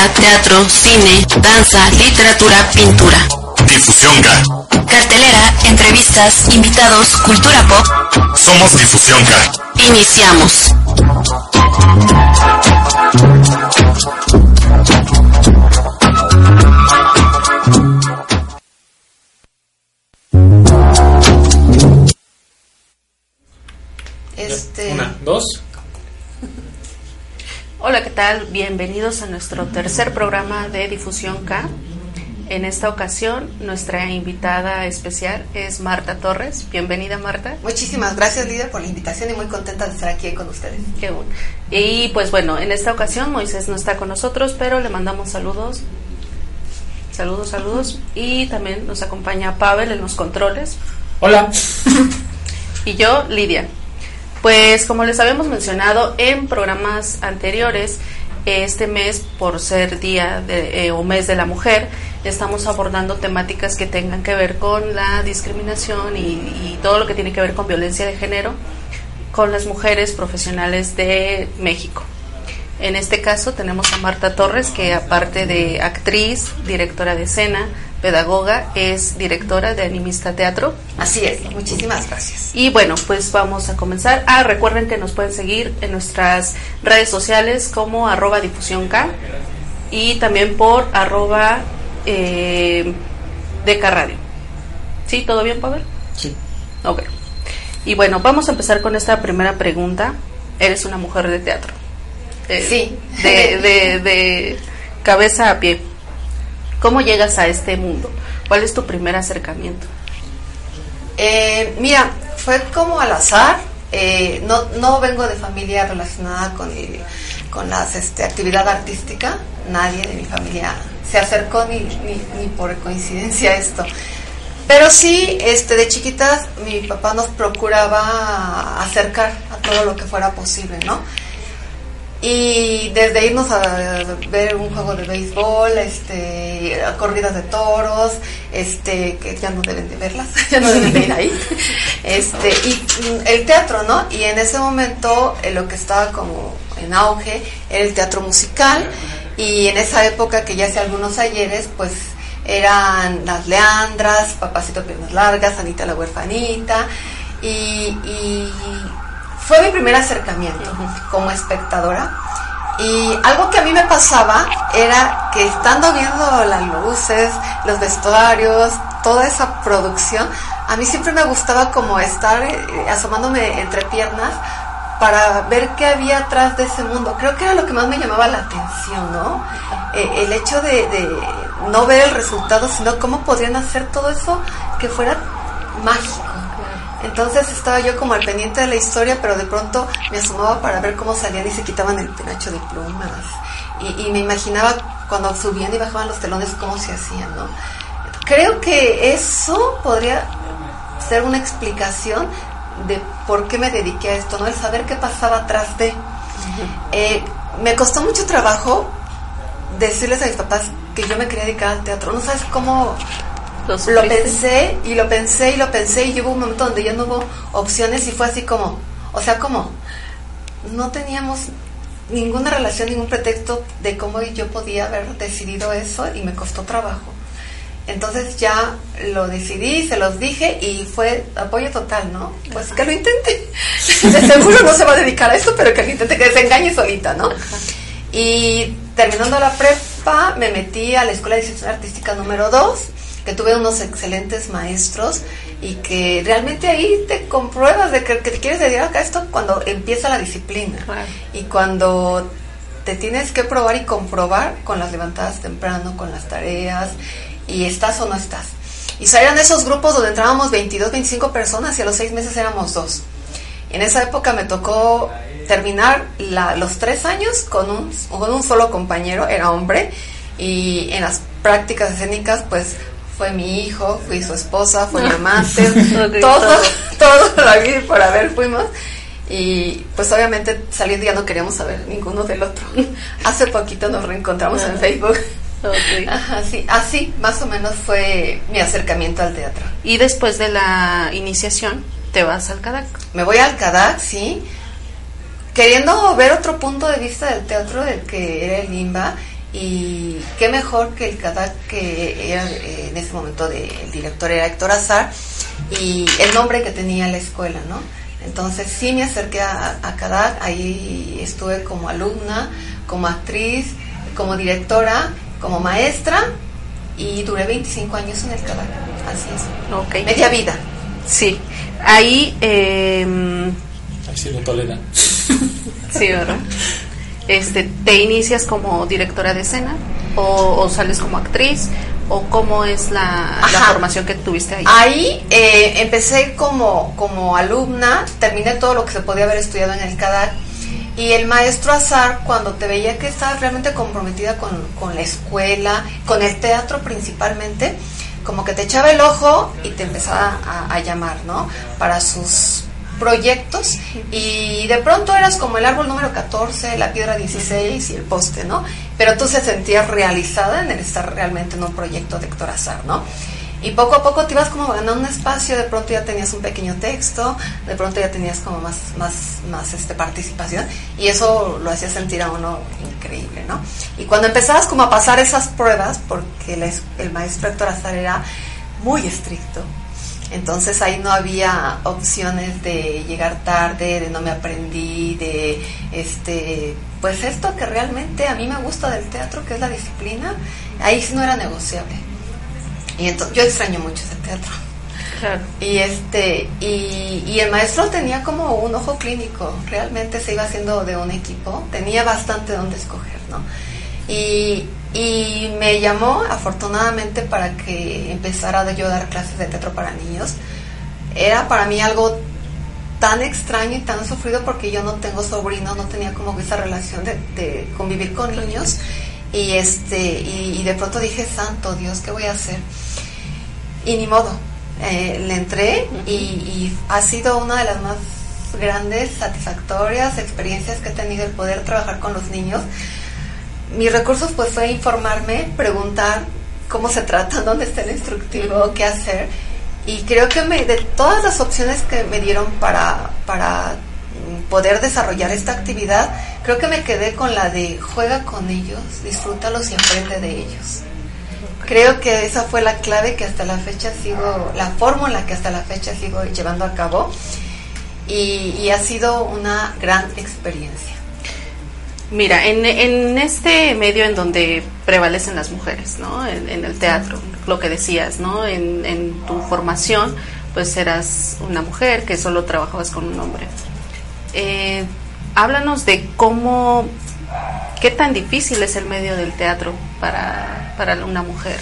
Música, teatro, cine, danza, literatura, pintura. Difusión K. Cartelera, entrevistas, invitados, cultura pop. Somos Difusión K. Iniciamos. Hola, ¿qué tal? Bienvenidos a nuestro tercer programa de Difusión K. En esta ocasión, nuestra invitada especial es Marta Torres. Bienvenida, Marta. Muchísimas gracias, líder, por la invitación y muy contenta de estar aquí con ustedes. Qué bueno. Y pues bueno, en esta ocasión Moisés no está con nosotros, pero le mandamos saludos. Saludos, saludos. Y también nos acompaña Pavel en los controles. Hola. y yo, Lidia. Pues como les habíamos mencionado en programas anteriores, este mes, por ser Día de, eh, o Mes de la Mujer, estamos abordando temáticas que tengan que ver con la discriminación y, y todo lo que tiene que ver con violencia de género con las mujeres profesionales de México. En este caso tenemos a Marta Torres, que aparte de actriz, directora de escena, pedagoga, es directora de Animista Teatro. Así es, muchísimas gracias. Y bueno, pues vamos a comenzar. Ah, recuerden que nos pueden seguir en nuestras redes sociales como arroba difusión K y también por arroba eh, DK Radio. ¿Sí? ¿Todo bien, Pavel? Sí. Ok. Y bueno, vamos a empezar con esta primera pregunta. Eres una mujer de teatro. Eh, Sí. De, de, de cabeza a pie. ¿Cómo llegas a este mundo? ¿Cuál es tu primer acercamiento? Eh, mira, fue como al azar. eh, no, no vengo de familia relacionada con, el- con las este, actividad artística. Nadie de mi familia se acercó ni, ni, ni por coincidencia a esto. Pero sí, este, de chiquitas mi papá nos procuraba acercar a todo lo que fuera posible, ¿no? Y desde irnos a ver un juego de béisbol, este, corridas de toros, este, que ya no deben de verlas, ya no deben de ir ahí, este, y mm, el teatro, ¿no? Y en ese momento eh, lo que estaba como en auge era el teatro musical, y en esa época que ya hace algunos ayeres, pues eran las Leandras, Papacito Piernas Largas, Anita la Huerfanita, y, y fue mi primer acercamiento como espectadora. Y algo que a mí me pasaba era que estando viendo las luces, los vestuarios, toda esa producción, a mí siempre me gustaba como estar eh, asomándome entre piernas para ver qué había atrás de ese mundo. Creo que era lo que más me llamaba la atención, ¿no? Eh, el hecho de, no ver el resultado, sino cómo podrían hacer todo eso que fuera mágico. Entonces estaba yo como al pendiente de la historia, pero de pronto me asomaba para ver cómo salían y se quitaban el penacho de plumas. Y, y me imaginaba cuando subían y bajaban los telones cómo se hacían, ¿no? Creo que eso podría ser una explicación de por qué me dediqué a esto, ¿no? El saber qué pasaba atrás de. Eh, me costó mucho trabajo decirles a mis papás que yo me quería dedicar al teatro. No sabes cómo ¿Lo pensé y lo pensé y lo pensé y hubo un momento donde ya no hubo opciones y fue así como, o sea, como no teníamos ninguna relación, ningún pretexto de cómo yo podía haber decidido eso y me costó trabajo. Entonces ya lo decidí, se los dije y fue apoyo total, ¿no? Pues que lo intente. De seguro no se va a dedicar a esto, pero que lo intente, que se engañe solita, ¿no? Y terminando la prepa, me metí a la Escuela de Dirección Artística número 2, que tuve unos excelentes maestros y que realmente ahí te compruebas de que, que te quieres dedicar a esto cuando empieza la disciplina Claro. y cuando te tienes que probar y comprobar con las levantadas temprano, con las tareas y estás o no estás. Y salían esos grupos donde entrábamos 22, 25 personas y a los seis meses éramos dos. En esa época me tocó terminar la- los tres años con un, con un solo compañero, era hombre, y en las prácticas escénicas pues fue mi hijo, fui su esposa, fue mi amante, todo, todo. todo la vida por haber fuimos. Y pues obviamente saliendo ya no queríamos saber ninguno del otro. Hace poquito nos reencontramos en Ah. Facebook. Ok. Ajá, sí, así más o menos fue mi acercamiento al teatro. Y después de la iniciación, te vas al CADAC. Me voy al CADAC, sí, queriendo ver otro punto de vista del teatro del que era el Limba y qué mejor que el CADAC que era eh, en ese momento de- el director era Héctor Azar y el nombre que tenía la escuela, ¿no? Entonces sí me acerqué a, a CADAC, ahí estuve como alumna, como actriz, como directora, como maestra y duré 25 años en el CADAC, así es, media vida. Sí. Ahí, eh, Ahí sí lo tolera. sí, ¿verdad? Este, ¿Te inicias como directora de escena? ¿O, o sales como actriz? ¿O cómo es la, formación que tuviste ahí? Ahí eh, empecé como, como alumna, terminé todo lo que se podía haber estudiado en el CADAC Y el maestro Azar, cuando te veía que estabas realmente comprometida con, con la escuela, con el teatro principalmente, como que te echaba el ojo y te empezaba a, a llamar, ¿no? Para sus proyectos y de pronto eras como el árbol número 14, la piedra 16 y el poste, ¿no? Pero tú se sentías realizada en el estar realmente en un proyecto de Héctor Azar, ¿no? Y poco a poco te ibas como ganando un espacio, de pronto ya tenías un pequeño texto, de pronto ya tenías como más, más, más este, participación y eso lo hacía sentir a uno increíble, ¿no? Y cuando empezabas como a pasar esas pruebas, porque el, el maestro Héctor Azar era muy estricto, entonces ahí no había opciones de llegar tarde, de no me aprendí, de este, pues esto que realmente a mí me gusta del teatro, que es la disciplina, ahí sí no era negociable. Y entonces yo extraño mucho ese teatro. Claro. Y este y, y el maestro tenía como un ojo clínico, realmente se iba haciendo de un equipo, tenía bastante donde escoger, ¿no? Y, y me llamó afortunadamente para que empezara yo a dar clases de teatro para niños. Era para mí algo tan extraño y tan sufrido porque yo no tengo sobrinos, no tenía como esa relación de, de convivir con niños. Y este y, y de pronto dije santo Dios qué voy a hacer y ni modo eh, le entré y, y ha sido una de las más grandes satisfactorias experiencias que he tenido el poder trabajar con los niños mis recursos pues fue informarme preguntar cómo se trata dónde está el instructivo qué hacer y creo que me, de todas las opciones que me dieron para, para poder desarrollar esta actividad, creo que me quedé con la de juega con ellos, disfrútalos y aprende de ellos. Creo que esa fue la clave que hasta la fecha sigo, la fórmula que hasta la fecha sigo llevando a cabo y, y ha sido una gran experiencia. Mira, en, en este medio en donde prevalecen las mujeres, ¿no? En, el teatro, lo que decías, ¿no? En, en tu formación, pues eras una mujer que solo trabajabas con un hombre. Eh, háblanos de cómo, qué tan difícil es el medio del teatro para, para una mujer,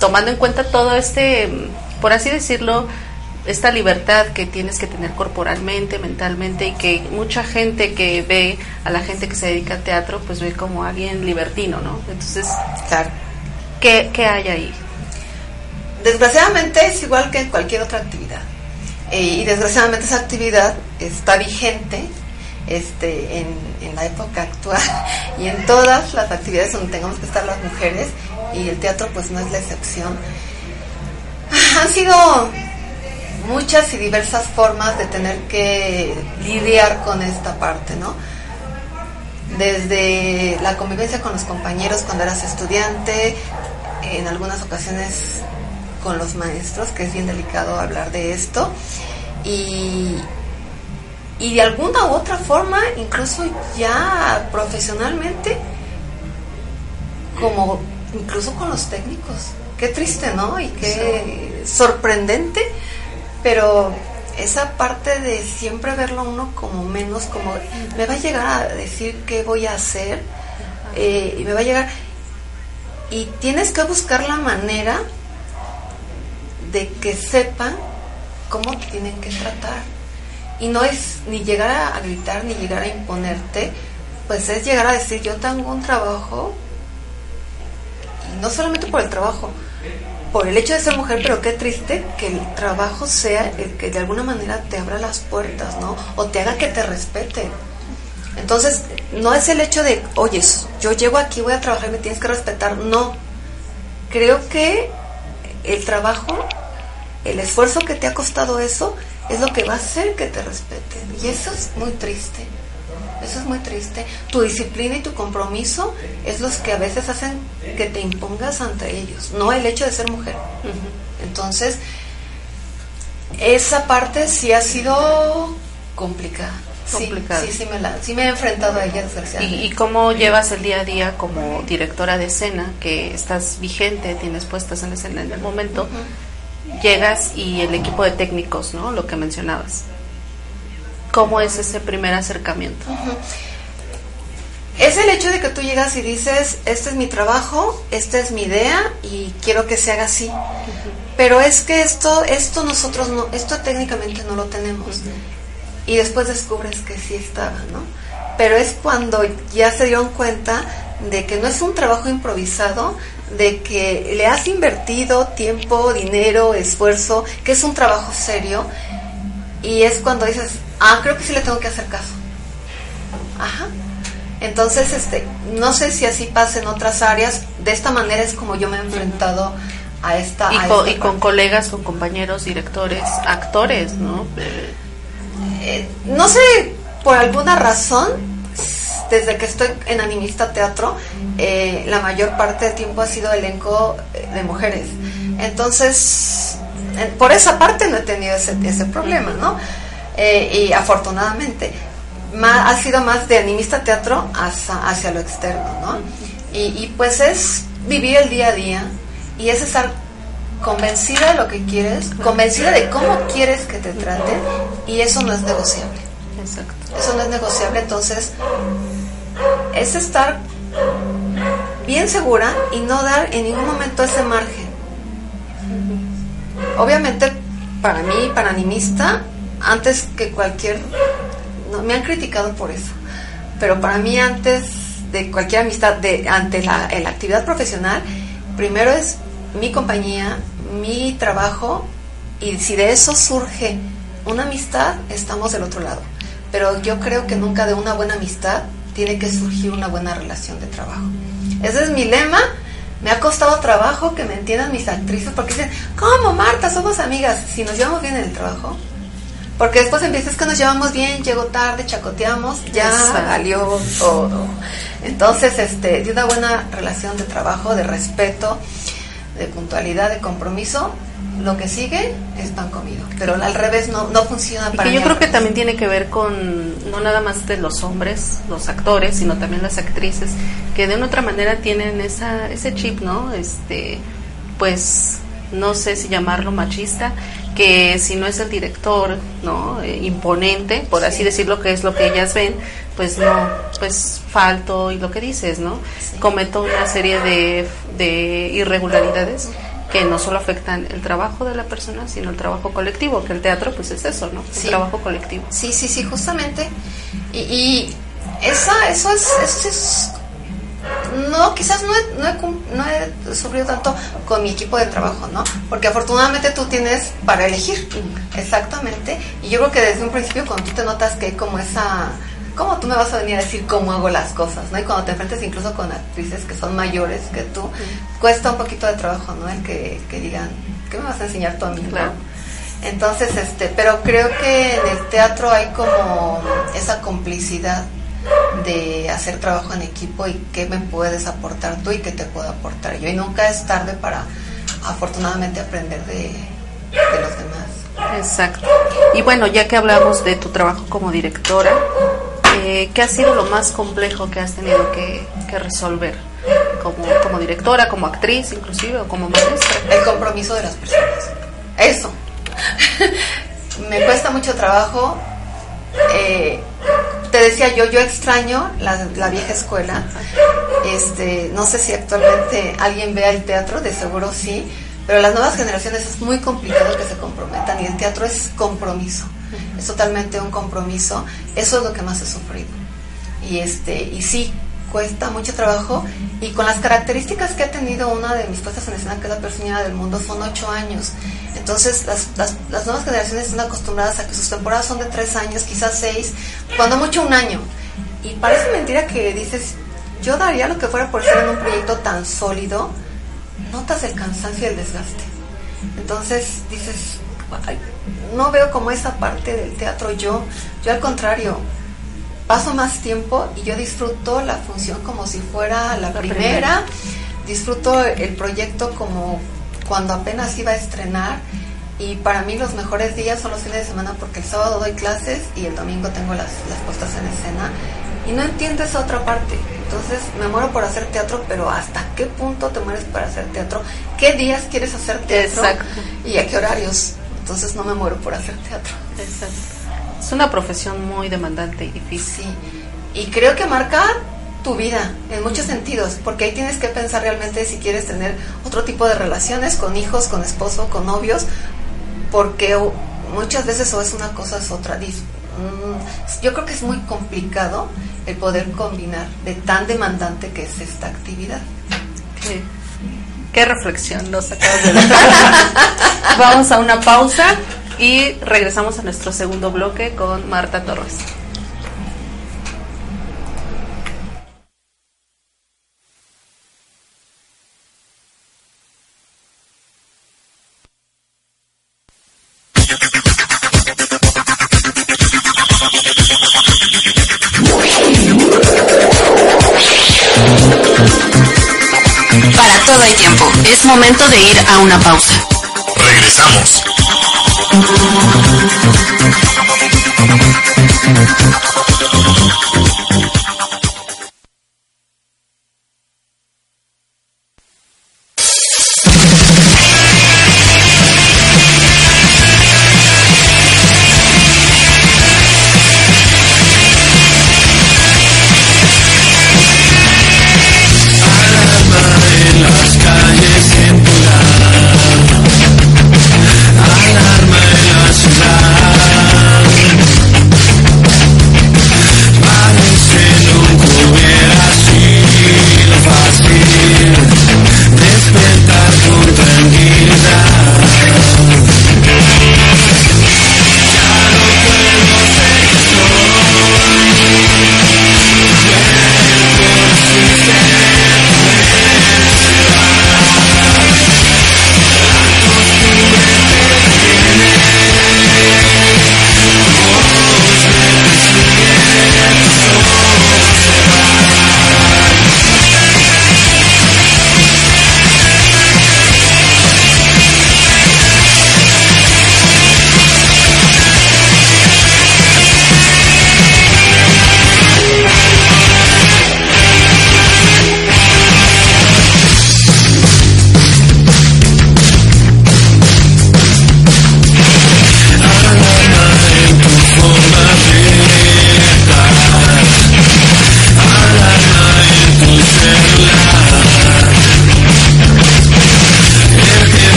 tomando en cuenta todo este, por así decirlo, esta libertad que tienes que tener corporalmente, mentalmente y que mucha gente que ve a la gente que se dedica al teatro pues ve como alguien libertino, ¿no? Entonces, Claro. ¿qué, qué hay ahí? Desgraciadamente es igual que en cualquier otra actividad. Eh, y desgraciadamente esa actividad está vigente este, en, en la época actual y en todas las actividades donde tengamos que estar las mujeres y el teatro pues no es la excepción. Han sido muchas y diversas formas de tener que lidiar con esta parte, ¿no? Desde la convivencia con los compañeros cuando eras estudiante, en algunas ocasiones con los maestros, que es bien delicado hablar de esto, y, y de alguna u otra forma, incluso ya profesionalmente, como incluso con los técnicos. Qué triste, ¿no? Y qué sorprendente, pero esa parte de siempre verlo a uno como menos, como me va a llegar a decir qué voy a hacer, eh, y me va a llegar, y tienes que buscar la manera de que sepan cómo te tienen que tratar. Y no es ni llegar a, a gritar ni llegar a imponerte, pues es llegar a decir yo tengo un trabajo y no solamente por el trabajo, por el hecho de ser mujer, pero qué triste que el trabajo sea el que de alguna manera te abra las puertas, ¿no? O te haga que te respeten. Entonces, no es el hecho de, oye, yo llego aquí, voy a trabajar, me tienes que respetar. No. Creo que el trabajo, el esfuerzo que te ha costado eso, es lo que va a hacer que te respeten. Y eso es muy triste. Eso es muy triste. Tu disciplina y tu compromiso es los que a veces hacen que te impongas ante ellos, no el hecho de ser mujer. Entonces, esa parte sí ha sido complicada. Sí, Complicada. Sí, sí, me la, sí me he enfrentado a ella, ¿Y, desgraciadamente. y cómo llevas el día a día como directora de escena, que estás vigente, tienes puestas en la escena en el momento? Llegas y el equipo de técnicos, ¿no? Lo que mencionabas. ¿Cómo es ese primer acercamiento? Es el hecho de que tú llegas y dices, este es mi trabajo, esta es mi idea y quiero que se haga así. Pero es que esto, esto nosotros no, esto técnicamente no lo tenemos. Y después descubres que sí estaba, ¿no? pero es cuando ya se dieron cuenta de que no es un trabajo improvisado, de que le has invertido tiempo, dinero, esfuerzo, que es un trabajo serio, y es cuando dices, ah, creo que sí le tengo que hacer caso. Ajá. Entonces, este, no sé si así pasa en otras áreas, de esta manera es como yo me he enfrentado a esta... Y, a con, esta y con parte. colegas, con compañeros, directores, actores, ¿no? Eh, no sé, por alguna razón, desde que estoy en Animista Teatro, eh, la mayor parte del tiempo ha sido elenco eh, de mujeres. Entonces, por esa parte no he tenido ese, ese problema, ¿no? Eh, y afortunadamente, ha sido más de Animista Teatro hacia, hacia lo externo, ¿no? Y, y pues es vivir el día a día y es estar convencida de lo que quieres, convencida de cómo quieres que te traten y eso no es negociable. Exacto. Eso no es negociable, entonces es estar bien segura y no dar en ningún momento ese margen. Obviamente, para mí, para animista, antes que cualquier... No, me han criticado por eso, pero para mí antes de cualquier amistad, de, ante la, la actividad profesional, primero es mi compañía, mi trabajo, y si de eso surge una amistad, estamos del otro lado. Pero yo creo que nunca de una buena amistad tiene que surgir una buena relación de trabajo. Ese es mi lema. Me ha costado trabajo que me entiendan mis actrices porque dicen, ¿cómo Marta? Somos amigas. Si nos llevamos bien en el trabajo. Porque después empieza, es que nos llevamos bien, llego tarde, chacoteamos, ya valió todo. Entonces, este, de una buena relación de trabajo, de respeto, de puntualidad, de compromiso, lo que sigue es pan comido. Pero al revés no, no funciona Y para que yo creo que también tiene que ver con, no nada más de los hombres, los actores, sino también las actrices, que de una otra manera tienen esa, ese chip, ¿no? Este, pues, no sé si llamarlo machista, que si no es el director, ¿no? Eh, imponente, por así decirlo, que es lo que ellas ven, pues no, pues falto y lo que dices, ¿no? Sí. Cometo una serie de, de irregularidades que no solo afectan el trabajo de la persona, sino el trabajo colectivo, que el teatro pues es eso, ¿no? Sí. El trabajo colectivo. Sí, sí, sí, justamente. Y, y esa, eso es, eso es- no, quizás no he, no, he, no he sufrido tanto con mi equipo de trabajo, ¿no? Porque afortunadamente tú tienes para elegir, exactamente. Y yo creo que desde un principio cuando tú te notas que hay como esa, ¿cómo tú me vas a venir a decir cómo hago las cosas, ¿no? Y cuando te enfrentas incluso con actrices que son mayores que tú, cuesta un poquito de trabajo, ¿no? El que, que digan, ¿qué me vas a enseñar tú a mí, no? Claro. Entonces, este, pero creo que en el teatro hay como esa complicidad de hacer trabajo en equipo y qué me puedes aportar tú y qué te puedo aportar yo. Y nunca es tarde para, afortunadamente, aprender de, de los demás. Exacto. Y bueno, ya que hablamos de tu trabajo como directora, ¿qué ha sido lo más complejo que has tenido que, resolver? Como, como directora, como actriz inclusive, o como maestra. El compromiso de las personas. Eso. me cuesta mucho trabajo. eh, te decía yo, yo extraño la, la vieja escuela. Este, no sé si actualmente alguien vea el teatro, de seguro sí, pero las nuevas generaciones es muy complicado que se comprometan y el teatro es compromiso. Es totalmente un compromiso. Eso es lo que más he sufrido. Y este, y sí, cuesta mucho trabajo y con las características que ha tenido una de mis puestas en escena que es la persona del mundo son ocho años entonces las, las, las nuevas generaciones están acostumbradas a que sus temporadas son de tres años quizás seis cuando mucho un año y parece mentira que dices yo daría lo que fuera por estar en un proyecto tan sólido notas el cansancio y el desgaste entonces dices "Ay, no veo como esa parte del teatro yo yo al contrario paso más tiempo y yo disfruto la función como si fuera la, La primera. primera. disfruto el proyecto como cuando apenas iba a estrenar y para mí los mejores días son los fines de semana porque el sábado doy clases y el domingo tengo las, las puestas en escena y no entiendo esa otra parte. Entonces me muero por hacer teatro, pero ¿hasta qué punto te mueres para hacer teatro? ¿Qué días quieres hacer teatro? Exacto. ¿Y a qué horarios? Entonces no me muero por hacer teatro. Exacto. Es una profesión muy demandante y difícil. Sí, y creo que marca tu vida en muchos sentidos, porque ahí tienes que pensar realmente si quieres tener otro tipo de relaciones con hijos, con esposo, con novios, porque muchas veces o es una cosa o es otra. Mm, yo creo que es muy complicado el poder combinar de tan demandante que es esta actividad. Qué, qué reflexión nos acabas de dar. Vamos a una pausa y regresamos a nuestro segundo bloque con Marta Torres. A una pausa.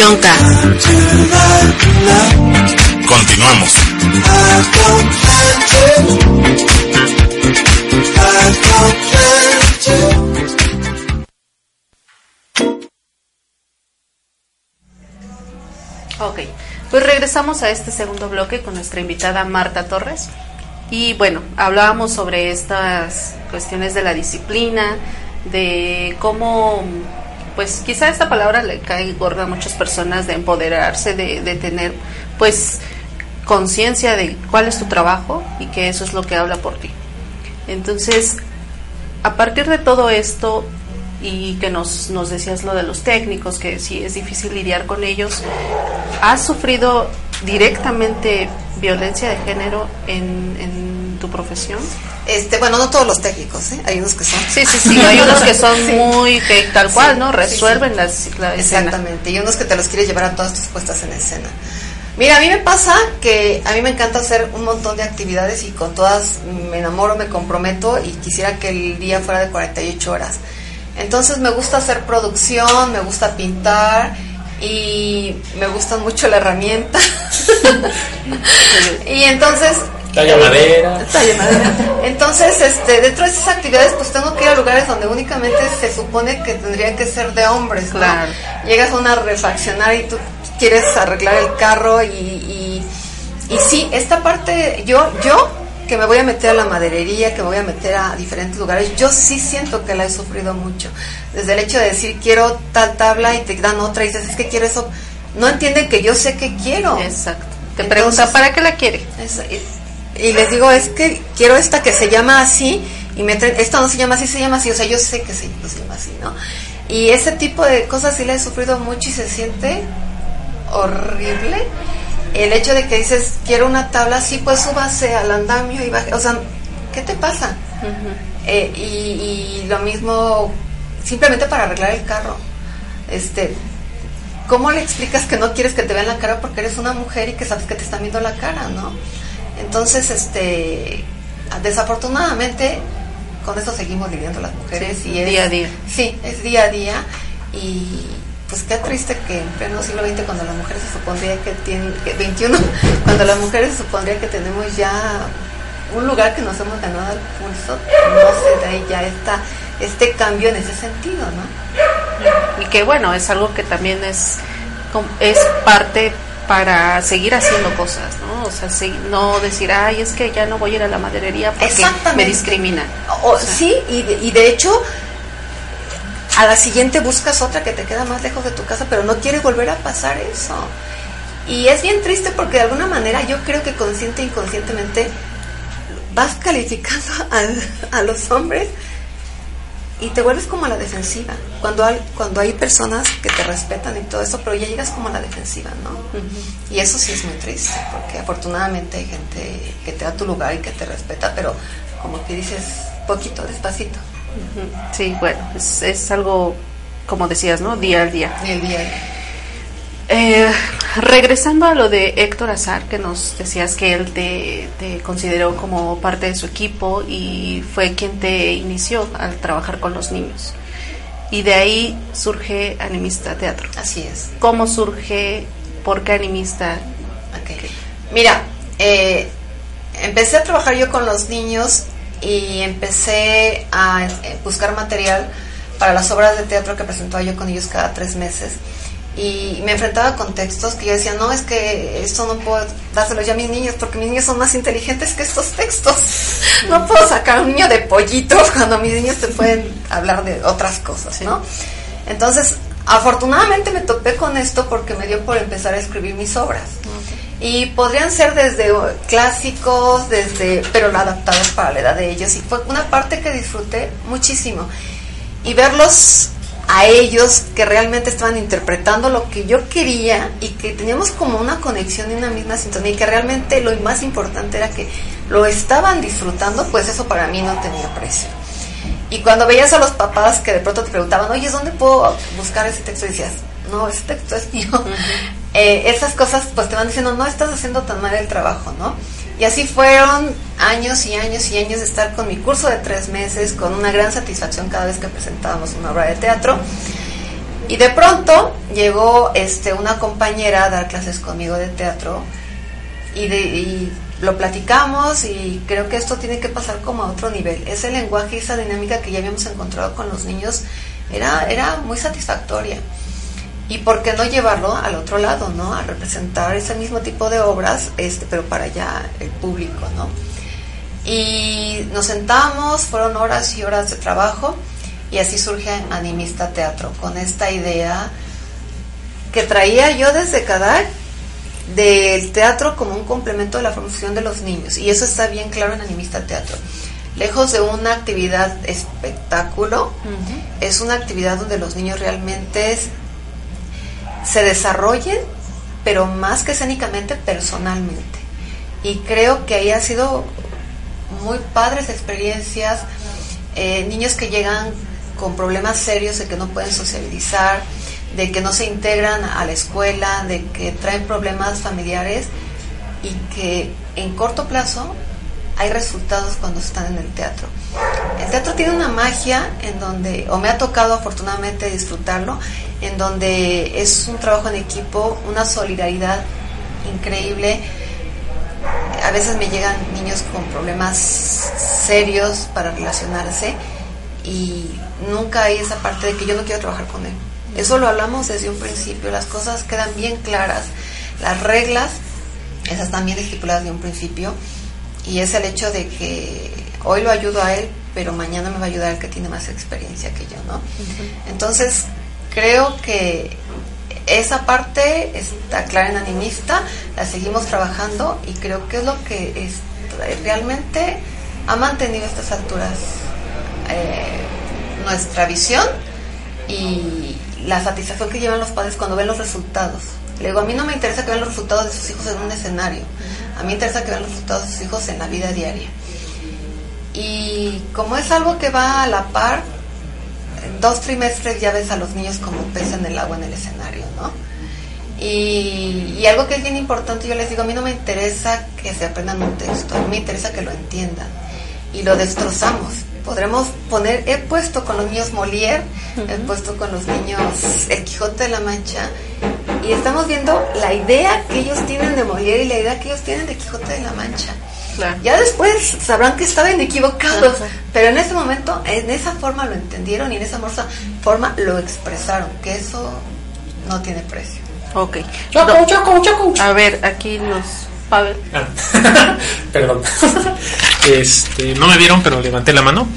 K. Continuamos. Ok, pues regresamos a este segundo bloque con nuestra invitada Marta Torres. Y bueno, hablábamos sobre estas cuestiones de la disciplina, de cómo, pues quizá esta palabra le cae gorda a muchas personas de empoderarse, de, de tener pues conciencia de cuál es tu trabajo y que eso es lo que habla por ti. Entonces, a partir de todo esto y que nos, nos decías lo de los técnicos, que sí es difícil lidiar con ellos, ¿has sufrido directamente violencia de género en, en tu profesión? Este, bueno, no todos los técnicos, ¿eh? hay unos que son. Sí, sí, sí, hay unos que son Sí. muy, que tal cual, Sí, ¿no? Resuelven sí. las, la escena. Exactamente, y unos que te los quieres llevar a todas tus puestas en escena. Mira, a mí me pasa que a mí me encanta hacer un montón de actividades y con todas me enamoro, me comprometo y quisiera que el día fuera de 48 horas. Entonces me gusta hacer producción, me gusta pintar y me gusta mucho la herramienta. y entonces Talla madera. Talla madera. Entonces, este, dentro de esas actividades, pues tengo que ir a lugares donde únicamente se supone que tendrían que ser de hombres, ¿no? Claro. Llegas a una refaccionaria y tú quieres arreglar el carro y, y, y sí, esta parte, yo, yo que me voy a meter a la maderería, que me voy a meter a diferentes lugares, yo sí siento que la he sufrido mucho. Desde el hecho de decir quiero tal tabla y te dan otra y dices es que quiero eso, no entienden que yo sé que quiero. Exacto. Te Entonces- preguntan, ¿para qué la quiere? Eso, y, y les digo, es que quiero esta que se llama así, y me esta no se llama así, se llama así, o sea, yo sé que se, llama así, ¿no? Y ese tipo de cosas sí le he sufrido mucho y se siente horrible. El hecho de que dices, quiero una tabla, sí, pues súbase al andamio y baje, o sea, ¿qué te pasa? Eh, y, y lo mismo, simplemente para arreglar el carro. Este, ¿cómo le explicas que no quieres que te vean la cara porque eres una mujer y que sabes que te están viendo la cara, no? Entonces, este, desafortunadamente, con eso seguimos lidiando las mujeres Sí, y es, día a día. Sí, es día a día y pues qué triste que en pleno siglo XX cuando las mujeres se supondría que tienen, que 21, cuando las mujeres se supondría que tenemos ya un lugar que nos hemos ganado al pulso, no se da ya esta, este cambio en ese sentido, ¿no? Y que bueno, es algo que también es, es parte para seguir haciendo cosas, ¿no? O sea, no decir, ay, es que ya no voy a ir a la maderería porque me discriminan. O, O sea, sí, y de, y de hecho, a la siguiente buscas otra que te queda más lejos de tu casa, pero no quieres volver a pasar eso. Y es bien triste porque de alguna manera yo creo que consciente e inconscientemente vas calificando a, a los hombres y te vuelves como a la defensiva. Cuando hay, cuando hay personas que te respetan y todo eso, pero ya llegas como a la defensiva, ¿no? Y eso sí es muy triste, porque afortunadamente hay gente que te da tu lugar y que te respeta, pero como que dices poquito, despacito. Sí, bueno, es, es algo, como decías, ¿no? Día al día. el día. a día. Eh, regresando a lo de Héctor Azar, que nos decías que él te, te consideró como parte de su equipo y fue quien te inició al trabajar con los niños. Y de ahí surge Animista Teatro. Así es. ¿Cómo surge? ¿Por qué Animista? Mira, eh, empecé a trabajar yo con los niños y empecé a eh, buscar material para las obras de teatro que presentaba yo con ellos cada tres meses. Y me enfrentaba con textos que yo decía, no, es que esto no puedo dárselo ya a mis niños porque mis niños son más inteligentes que estos textos. No puedo sacar a un niño de pollito cuando mis niños te pueden hablar de otras cosas, ¿no? Entonces, afortunadamente me topé con esto porque me dio por empezar a escribir mis obras. Y podrían ser desde clásicos, desde, pero adaptados para la edad de ellos. Y fue una parte que disfruté muchísimo. Y verlos a ellos que realmente estaban interpretando lo que yo quería y que teníamos como una conexión y una misma sintonía y que realmente lo más importante era que lo estaban disfrutando, pues eso para mí no tenía precio. Y cuando veías a los papás que de pronto te preguntaban, oye, ¿dónde puedo buscar ese texto? Y decías, no, ese texto es mío. Eh, esas cosas pues te van diciendo, no estás haciendo tan mal el trabajo, ¿no? Y así fueron años y años y años de estar con mi curso de tres meses, con una gran satisfacción cada vez que presentábamos una obra de teatro. Y de pronto llegó este, una compañera a dar clases conmigo de teatro y, de, lo platicamos y creo que esto tiene que pasar como a otro nivel. Ese lenguaje y esa dinámica que ya habíamos encontrado con los niños era, era muy satisfactoria. ¿Y por qué no llevarlo al otro lado, no? A representar ese mismo tipo de obras, este, pero para ya el público, ¿no? Y nos sentamos, fueron horas y horas de trabajo y así surge Animista Teatro, con esta idea que traía yo desde cada del teatro como un complemento de la formación de los niños. Y eso está bien claro en Animista Teatro. Lejos de una actividad espectáculo, es una actividad donde los niños realmente se desarrollen, pero más que escénicamente, personalmente. Y creo que ahí ha sido muy padres experiencias, eh, niños que llegan con problemas serios de que no pueden socializar, de que no se integran a la escuela, de que traen problemas familiares y que en corto plazo hay resultados cuando están en el teatro. El teatro tiene una magia en donde, o me ha tocado afortunadamente disfrutarlo, en donde es un trabajo en equipo, una solidaridad increíble. A veces me llegan niños con problemas serios para relacionarse y nunca hay esa parte de que yo no quiero trabajar con él. Eso lo hablamos desde un principio, las cosas quedan bien claras, las reglas, esas también estipuladas de un principio, y es el hecho de que hoy lo ayudo a él, pero mañana me va a ayudar el que tiene más experiencia que yo, ¿no? Entonces, creo que esa parte está clara en animista, la seguimos trabajando y creo que es lo que es, realmente ha mantenido a estas alturas eh, nuestra visión y la satisfacción que llevan los padres cuando ven los resultados. Le digo, a mí no me interesa que vean los resultados de sus hijos en un escenario, a mí me interesa que vean los resultados de sus hijos en la vida diaria. Y como es algo que va a la par, en dos trimestres ya ves a los niños como pez en el agua en el escenario, ¿no? Y, y, algo que es bien importante, yo les digo, a mí no me interesa que se aprendan un texto, a mí me interesa que lo entiendan. Y lo destrozamos podremos poner, he puesto con los niños Molière, he puesto con los niños El Quijote de la Mancha, y estamos viendo la idea que ellos tienen de Molière y la idea que ellos tienen de Quijote de la Mancha. Ya después sabrán que estaban equivocados, pero en ese momento, en esa forma lo entendieron y en esa forma lo expresaron, que eso no tiene precio. Ok. Choco, choco, choco. A ver, aquí nos Pavel. Ah. Perdón. este, no me vieron, pero levanté la mano.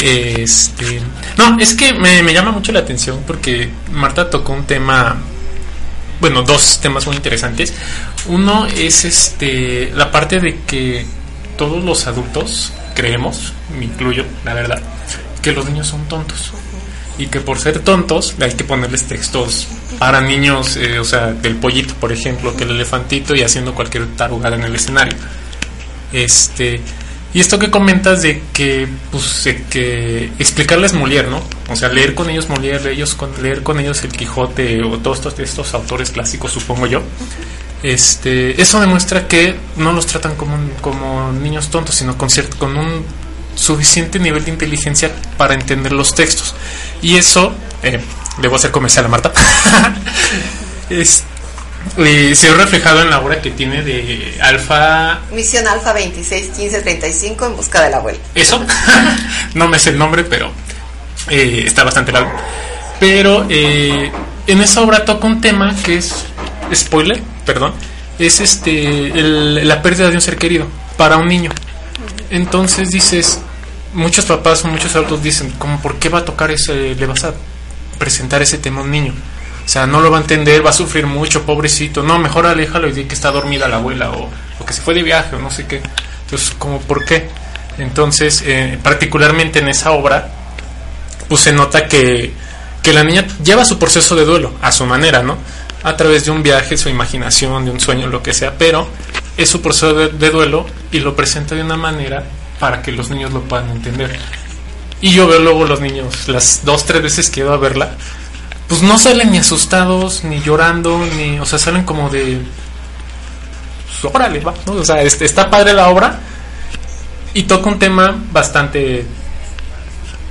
Este, no, es que me, me, llama mucho la atención porque Marta tocó un tema, bueno, dos temas muy interesantes. Uno es este, la parte de que todos los adultos creemos, me incluyo, la verdad, que los niños son tontos y que por ser tontos hay que ponerles textos para niños, eh, o sea, del pollito, por ejemplo, que el elefantito y haciendo cualquier tarugada en el escenario. Este, y esto que comentas de que, pues, que explicarles Molière, ¿no? O sea, leer con ellos Molière, leer con ellos el Quijote o todos estos, autores clásicos, supongo yo. Este, eso demuestra que no los tratan como, como niños tontos, sino con, cierto, con un suficiente nivel de inteligencia para entender los textos. Y eso, eh, debo hacer comercial a Marta, es, eh, se ha reflejado en la obra que tiene de Alfa... Misión Alfa 261535 en busca de la abuela. Eso, no me sé el nombre, pero eh, está bastante largo. Pero eh, en esa obra toca un tema que es, spoiler, perdón, es este la pérdida de un ser querido para un niño. Entonces dices, muchos papás o muchos adultos dicen, como, ¿por qué va a tocar ese, le vas a presentar ese tema a un niño? O sea, no lo va a entender, va a sufrir mucho, pobrecito. No, mejor aléjalo y di que está dormida la abuela o, que se fue de viaje o no sé qué. Entonces, como, ¿por qué? Entonces, eh, particularmente en esa obra, pues se nota que, que la niña lleva su proceso de duelo a su manera, ¿no? A través de un viaje, su imaginación, de un sueño, lo que sea, pero es su proceso de, duelo y lo presenta de una manera para que los niños lo puedan entender. Y yo veo luego los niños, las dos, tres veces que ido a verla, pues no salen ni asustados, ni llorando, ni, o sea, salen como de, pues, órale, va, ¿no? O sea, está padre la obra y toca un tema bastante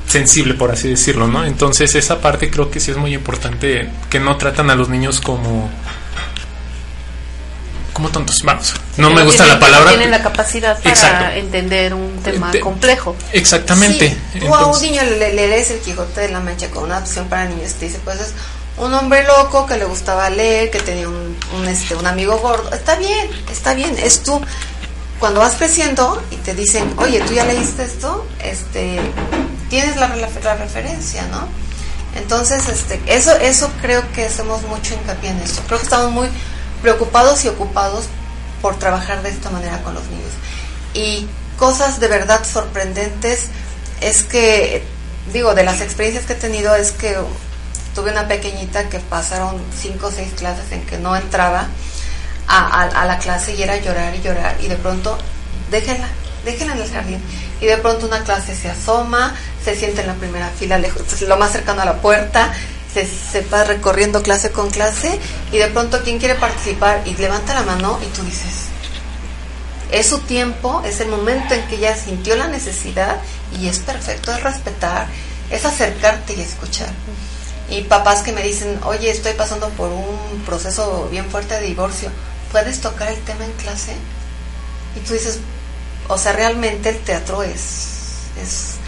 sensible, por así decirlo, ¿no? Entonces esa parte creo que sí es muy importante, que no tratan a los niños como como tontos, vamos. No me gusta tienen- la palabra. Tienen la capacidad para Exacto. entender un tema Te- complejo. Exactamente. Sí, tú a un niño le, le lees el Quijote de la Mancha con una opción para niños, te dice, pues es un hombre loco que le gustaba leer, que tenía un, un, este, un amigo gordo. Está bien, está bien, es tú. Cuando vas creciendo y te dicen, oye, tú ya leíste esto, este, tienes la, la, la referencia, ¿no? Entonces, este, eso, eso creo que hacemos mucho hincapié en esto. Creo que estamos muy preocupados y ocupados por trabajar de esta manera con los niños. Y cosas de verdad sorprendentes es que, digo, de las experiencias que he tenido es que tuve una pequeñita que pasaron cinco o seis clases en que no entraba a, la clase y era llorar y llorar y de pronto déjenla, déjenla en el jardín y de pronto una clase se asoma, se siente en la primera fila, lo más cercano a la puerta, se, se va recorriendo clase con clase y de pronto quien quiere participar y levanta la mano y tú dices, es su tiempo, es el momento en que ella sintió la necesidad y es perfecto, es respetar, es acercarte y escuchar. Y papás que me dicen, oye, estoy pasando por un proceso bien fuerte de divorcio, ¿puedes tocar el tema en clase? Y tú dices, o sea, realmente el teatro es, es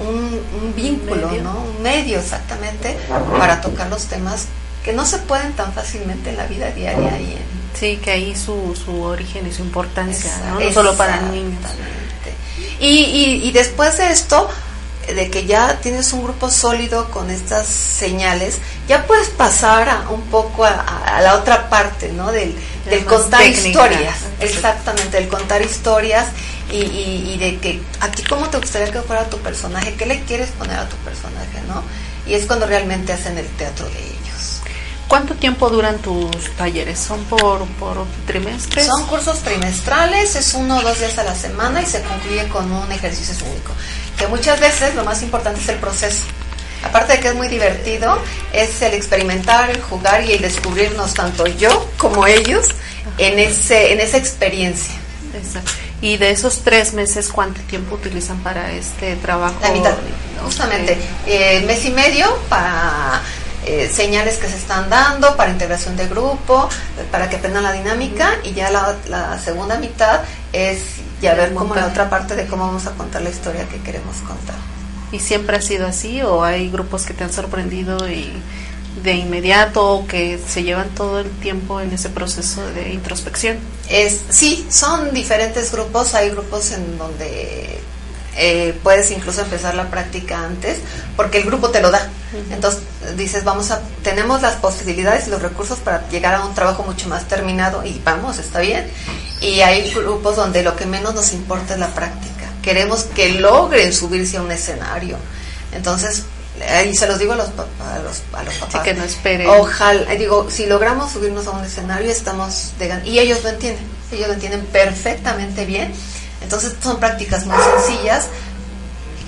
un, un vínculo, medio. ¿no? Un medio exactamente para tocar los temas que no se pueden tan fácilmente en la vida diaria y en, Sí, que ahí su, su origen y su importancia, Esa- ¿no? No solo para niños. Y, y, y después de esto, de que ya tienes un grupo sólido con estas señales, ya puedes pasar a, un poco a, a- a la otra parte, ¿no? Del, contar técnica. historias, exactamente, del contar historias y, y, y de que a ti cómo te gustaría que fuera tu personaje, qué le quieres poner a tu personaje, ¿no? Y es cuando realmente hacen el teatro de ellos. ¿Cuánto tiempo duran tus talleres? ¿Son por, por trimestres? Son cursos trimestrales, es uno o dos días a la semana y se concluye con un ejercicio único. Que muchas veces lo más importante es el proceso. Aparte de que es muy divertido, es el experimentar, el jugar y el descubrirnos tanto yo como ellos en ese en esa experiencia. Exacto. Y de esos tres meses, ¿cuánto tiempo utilizan para este trabajo? La mitad, justamente, eh, mes y medio para eh, señales que se están dando, para integración de grupo, para que aprendan la dinámica. Y ya la, la segunda mitad es ya ver cómo la otra parte de cómo vamos a contar la historia que queremos contar. ¿Y siempre ha sido así o hay grupos que te han sorprendido y de inmediato o que se llevan todo el tiempo en ese proceso de introspección? Es, sí, son diferentes grupos, hay grupos en donde eh, puedes incluso empezar la práctica antes, porque el grupo te lo da. Entonces dices, vamos a, tenemos las posibilidades y los recursos para llegar a un trabajo mucho más terminado y vamos, está bien. Y hay grupos donde lo que menos nos importa es la práctica. Queremos que logren subirse a un escenario. Entonces, ahí se los digo a los, a los, a los papás. que no esperen. Ojalá, digo, si logramos subirnos a un escenario, estamos de Y ellos lo entienden, ellos lo entienden perfectamente bien. Entonces son prácticas muy sencillas,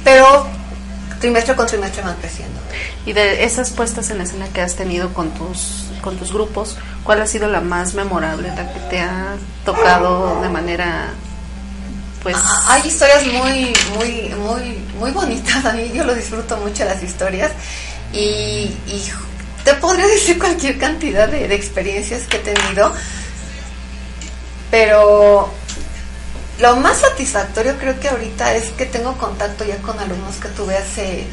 pero trimestre con trimestre van creciendo. Y de esas puestas en escena que has tenido con tus con tus grupos, ¿cuál ha sido la más memorable, la que te ha tocado de manera pues Ah, Hay historias muy, muy, muy, muy bonitas. A mí yo lo disfruto mucho las historias y, y te podría decir cualquier cantidad de, de experiencias que he tenido, pero lo más satisfactorio creo que ahorita es que tengo contacto ya con alumnos que tuve hace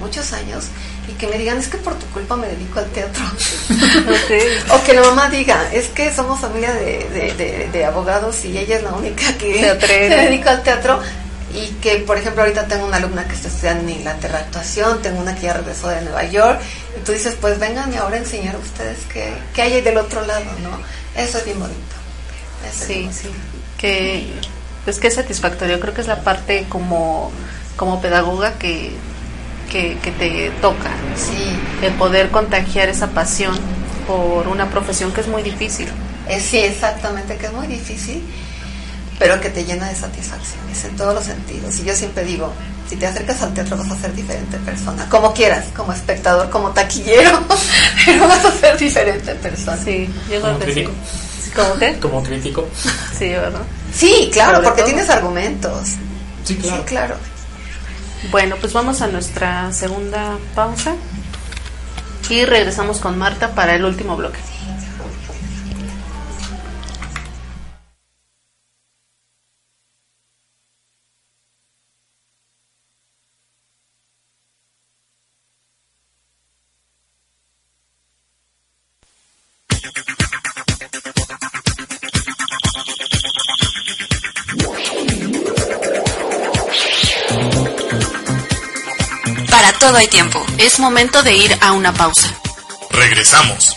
muchos años y que me digan es que por tu culpa me dedico al teatro. Ok. O que la mamá diga, es que somos familia de, de- abogados y ella es la única que Se se dedica al teatro. Y que, por ejemplo, ahorita tengo una alumna que está estudiando en Inglaterra actuación, tengo una que ya regresó de Nueva York. Y tú dices, pues vengan ahora a enseñar a ustedes qué, qué hay ahí del otro lado, ¿no? Eso es bien bonito. Eso es Sí, bien sí. Que pues que es satisfactorio. Creo que es la parte como como pedagoga que que, que te toca. Sí, El poder contagiar esa pasión por una profesión que es muy difícil. Eh, sí, exactamente, que es muy difícil, pero que te llena de satisfacciones en todos los sentidos. Y yo siempre digo, si te acercas al teatro vas a ser diferente persona, como quieras, como espectador, como taquillero, pero vas a ser diferente persona. Sí, yo Como creo que sí. crítico. Sí, ¿Cómo qué? Como crítico. Sí, ¿verdad? Sí, claro, Sobre porque todo. tienes argumentos. Sí, claro. Sí, claro. Bueno, pues vamos a nuestra segunda pausa y regresamos con Marta para el último bloque. Momento de ir a una pausa. Regresamos.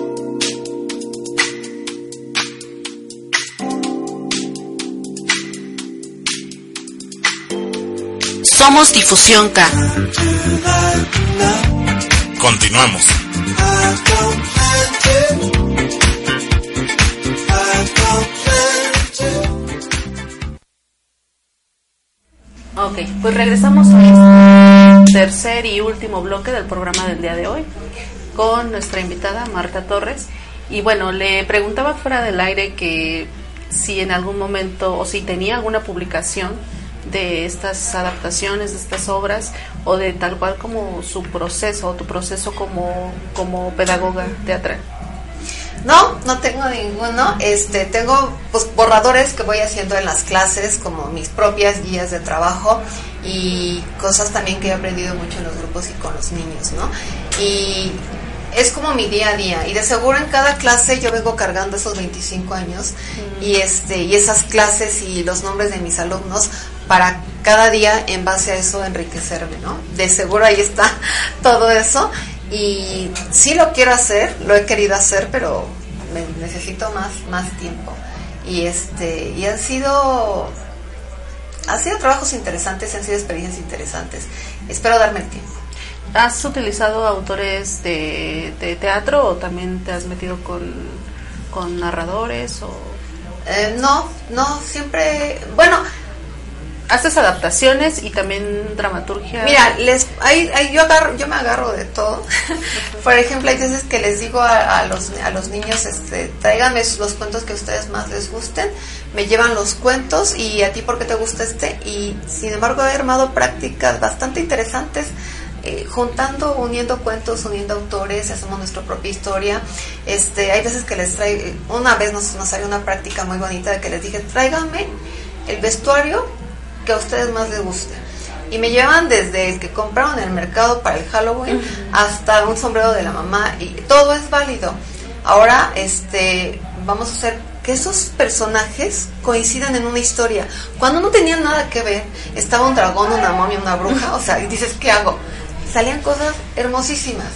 Somos Difusión K. Continuamos. Ok, pues regresamos a tercer y último bloque del programa del día de hoy con nuestra invitada Marta Torres. Y bueno, le preguntaba fuera del aire que si en algún momento o si tenía alguna publicación de estas adaptaciones, de estas obras, o de tal cual como su proceso, o tu proceso como, como pedagoga teatral. No, no tengo ninguno. Este, tengo pues borradores que voy haciendo en las clases, como mis propias guías de trabajo y cosas también que he aprendido mucho en los grupos y con los niños, ¿no? Y es como mi día a día y de seguro en cada clase yo vengo cargando esos 25 años y este y esas clases y los nombres de mis alumnos para cada día en base a eso enriquecerme, ¿no? De seguro ahí está todo eso y sí lo quiero hacer, lo he querido hacer, pero necesito más más tiempo. Y este y han sido han sido trabajos interesantes, han sido experiencias interesantes. Espero darme el tiempo. ¿Has utilizado autores de, de teatro o también te has metido con, con narradores? O... Eh, no, no, siempre. Bueno, haces adaptaciones y también dramaturgia. Mira, les, hay, hay, yo, agarro, yo me agarro de todo. Por ejemplo, hay veces que les digo a, a, los, a los niños, este, tráiganme los cuentos que a ustedes más les gusten, me llevan los cuentos y a ti por qué te gusta este. Y sin embargo he armado prácticas bastante interesantes eh, juntando, uniendo cuentos, uniendo autores, hacemos nuestra propia historia. Este, hay veces que les traigo, una vez nos, nos salió una práctica muy bonita de que les dije, tráiganme el vestuario que a ustedes más les guste. Y me llevan desde el que compraron en el mercado para el Halloween hasta un sombrero de la mamá y todo es válido. Ahora este vamos a hacer que esos personajes coincidan en una historia. Cuando no tenían nada que ver, estaba un dragón, una momia, una bruja, o sea, y dices, ¿qué hago? salían cosas hermosísimas.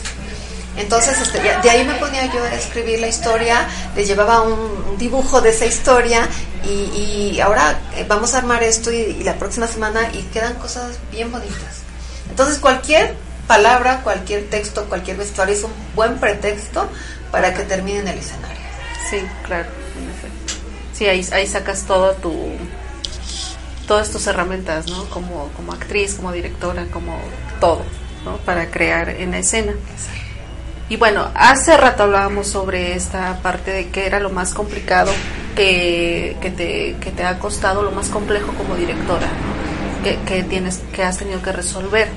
Entonces, este, de ahí me ponía yo a escribir la historia, le llevaba un, dibujo de esa historia y, ahora eh, vamos a armar esto y, la próxima semana y quedan cosas bien bonitas. Entonces, cualquier palabra, cualquier texto, cualquier vestuario es un buen pretexto para que termine en el escenario. Sí, claro, Sí, ahí, ahí sacas todo tu todas tus herramientas, ¿no? Como, como actriz, como directora, como todo para crear en la escena. Y bueno, hace rato hablábamos sobre esta parte de que era lo más complicado que, que, te, que te ha costado, lo más complejo como directora, que, que, tienes, que has tenido que resolver.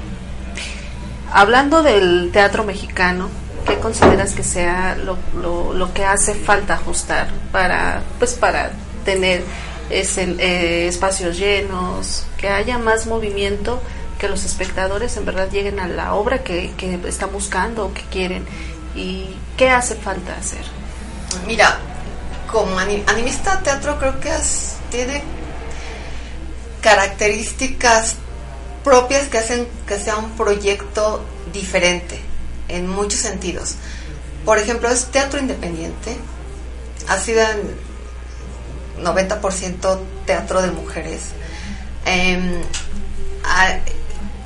Hablando del teatro mexicano, ¿qué consideras que sea lo, lo, lo que hace falta ajustar para, pues para tener ese, eh, espacios llenos, que haya más movimiento que los espectadores en verdad lleguen a la obra que, que están buscando o que quieren y qué hace falta hacer. Mira, como animista teatro creo que tiene características propias que hacen que sea un proyecto diferente en muchos sentidos. Por ejemplo, es teatro independiente, ha sido en 90% teatro de mujeres. Eh,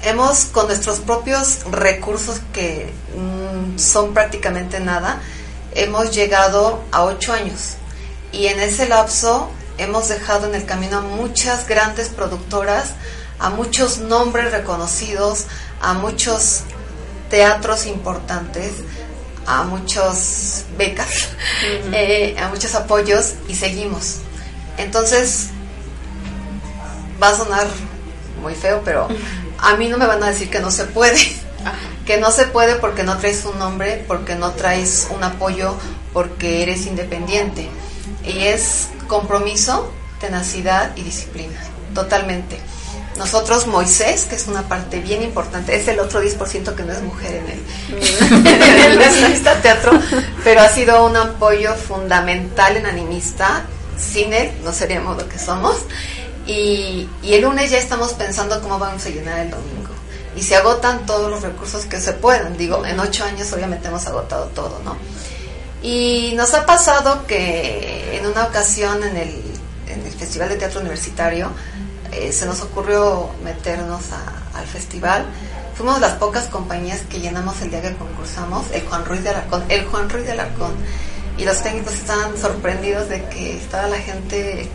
hemos con nuestros propios recursos que mm, son prácticamente nada, hemos llegado a ocho años y en ese lapso hemos dejado en el camino a muchas grandes productoras, a muchos nombres reconocidos, a muchos teatros importantes, a muchos becas, eh, a muchos apoyos y seguimos. Entonces, va a sonar muy feo, pero a mí no me van a decir que no se puede. Que no se puede porque no traes un nombre, porque no traes un apoyo, porque eres independiente. Y es compromiso, tenacidad y disciplina, totalmente. Nosotros, Moisés, que es una parte bien importante, es el otro 10% que no es mujer en el, en el teatro, pero ha sido un apoyo fundamental en animista. Sin él no seríamos lo que somos. Y, el lunes ya estamos pensando cómo vamos a llenar el domingo. Y se agotan todos los recursos que se puedan. Digo, en ocho años obviamente hemos agotado todo, ¿no? Y nos ha pasado que en una ocasión en el, en el Festival de Teatro Universitario eh, se nos ocurrió meternos al festival. Fuimos las pocas compañías que llenamos el día que concursamos, el Juan Ruiz de Alarcón, el Juan Ruiz de Alarcón. Y los técnicos estaban sorprendidos de que estaba la gente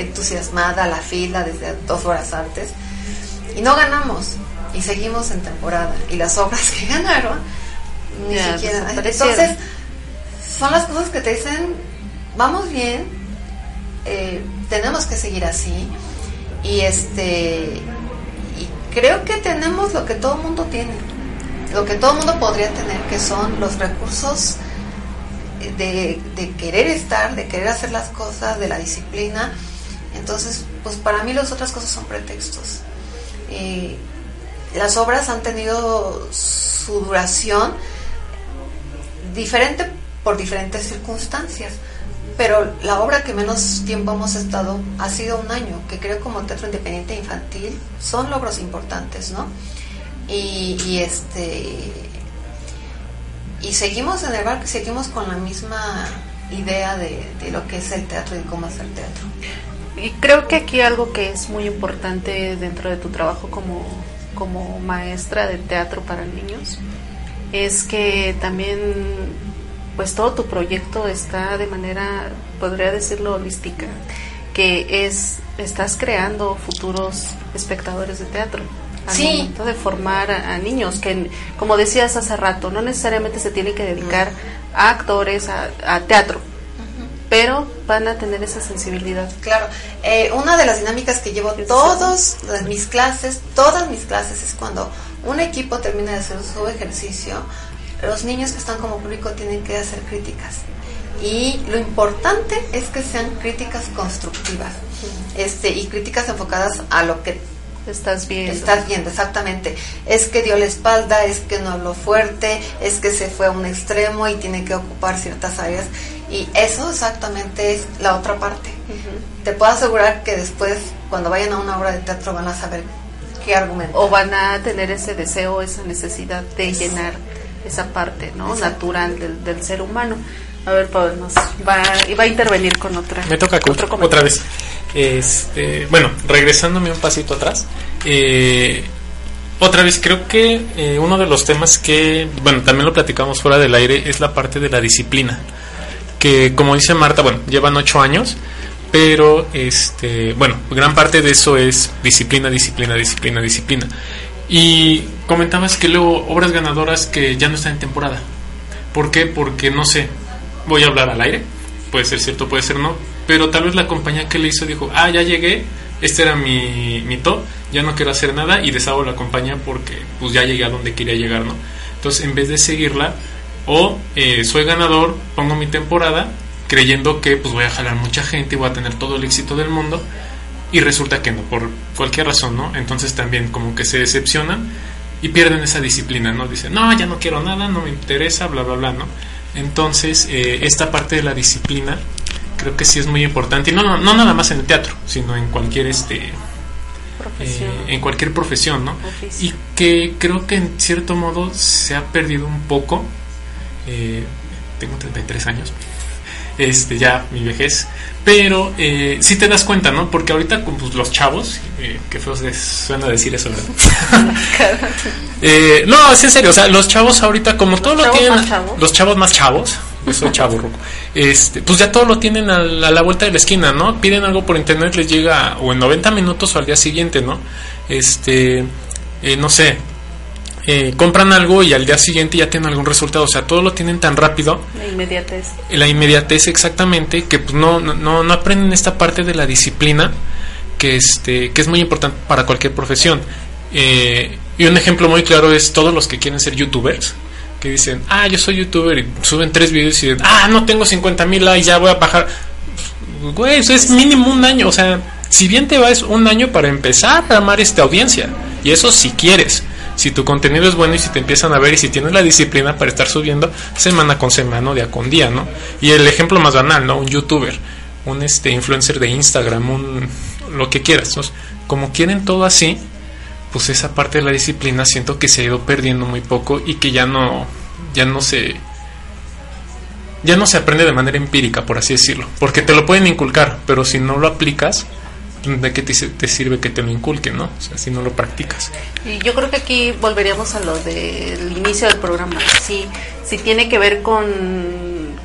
entusiasmada la fila desde dos horas antes y no ganamos. y seguimos en temporada. Y las obras que ganaron, ni siquiera. desaparecieron. Entonces, son las cosas que te dicen, vamos bien, eh, tenemos que seguir así. Y este y creo que tenemos lo que todo el mundo tiene, lo que todo el mundo podría tener, que son los recursos de, de querer estar, de querer hacer las cosas, de la disciplina. Entonces, pues para mí las otras cosas son pretextos. Las obras han tenido su duración diferente por diferentes circunstancias, pero la obra que menos tiempo hemos estado ha sido un año, que creo como teatro independiente infantil son logros importantes, ¿no? Y, este y seguimos en el barco seguimos con la misma idea de, de lo que es el teatro y cómo hacer teatro. Y creo que aquí algo que es muy importante dentro de tu trabajo como, como maestra de teatro para niños es que también pues todo tu proyecto está de manera, podría decirlo, holística, que es, estás creando futuros espectadores de teatro. Al Sí. momento de formar a, a niños que, como decías hace rato, no necesariamente se tienen que dedicar a actores, a, a teatro, pero van a tener esa sensibilidad. Claro, eh, una de las dinámicas que llevo las- mis clases, todas mis clases, es cuando un equipo termina de hacer su ejercicio, los niños que están como público tienen que hacer críticas. Y lo importante es que sean críticas constructivas este, y críticas enfocadas a lo que Estás viendo. Estás viendo, exactamente. Es que dio la espalda, es que no habló fuerte, es que se fue a un extremo y tiene que ocupar ciertas áreas. Y eso exactamente es la otra parte. Te puedo asegurar que después, cuando vayan a una obra de teatro, van a saber qué argumento. o van a tener ese deseo, esa necesidad de llenar esa parte no natural del, del ser humano. A ver, Pablo, nos va, va a intervenir con otra. Me toca otro otra, comentario. otra vez. Este, bueno, regresándome un pasito atrás. eh, otra vez, creo que eh, uno de los temas que, bueno, también lo platicamos fuera del aire, es la parte de la disciplina. Que, como dice Marta, bueno, llevan ocho años, pero, este, bueno, gran parte de eso es disciplina, disciplina, disciplina, disciplina. Y comentabas que luego obras ganadoras que ya no están en temporada. ¿Por qué? Porque no sé, voy a hablar al aire, puede ser cierto, puede ser no, pero tal vez la compañía que le hizo dijo, ah, ya llegué, este era mi, mi top, ya no quiero hacer nada y deshago la compañía porque pues ya llegué a donde quería llegar, ¿no? Entonces en vez de seguirla, o eh, soy ganador, pongo mi temporada, creyendo que pues voy a jalar mucha gente y voy a tener todo el éxito del mundo, y resulta que no, por cualquier razón, ¿no? Entonces también como que se decepcionan y pierden esa disciplina, ¿no? Dicen, no, ya no quiero nada, no me interesa, bla, bla, bla, ¿no? Entonces, eh, esta parte de la disciplina creo que sí es muy importante, y no, no, no nada más en el teatro, sino en cualquier, este, Profesión. eh, en cualquier profesión, ¿no? Y que creo que en cierto modo se ha perdido un poco. eh, tengo 33 años, este ya mi vejez, pero eh, sí te das cuenta, ¿no? Porque ahorita con pues, los chavos, eh, que feo se suena decir eso, ¿verdad? Eh, no, es en serio, o sea, los chavos ahorita como todo lo tienen, los chavos más chavos, soy chavo este, pues ya todo lo tienen a la, a la vuelta de la esquina, ¿no? Piden algo por internet, les llega o en 90 minutos o al día siguiente, ¿no? Este, eh, no sé, eh, compran algo y al día siguiente ya tienen algún resultado, o sea, todo lo tienen tan rápido La inmediatez. la inmediatez exactamente que pues, no, no, no aprenden esta parte de la disciplina que este que es muy importante para cualquier profesión Eh, y un ejemplo muy claro es todos los que quieren ser youtubers que dicen ah yo soy youtuber y suben tres videos y dicen ah no tengo 50 mil likes ya voy a bajar güey eso es mínimo un año o sea si bien te va es un año para empezar a armar esta audiencia y eso si quieres si tu contenido es bueno y si te empiezan a ver y si tienes la disciplina para estar subiendo semana con semana día con día, ¿no? Y el ejemplo más banal, ¿no? Un youtuber, un este influencer de Instagram, un lo que quieras. Como quieren todo así, pues esa parte de la disciplina siento que se ha ido perdiendo muy poco y que ya no ya no se ya no se aprende de manera empírica, por así decirlo, porque te lo pueden inculcar, pero si no lo aplicas, ¿de qué te, te sirve que te lo inculquen, no? O sea, si no lo practicas. Y yo creo que aquí volveríamos a lo del inicio del programa. Si, si tiene que ver con,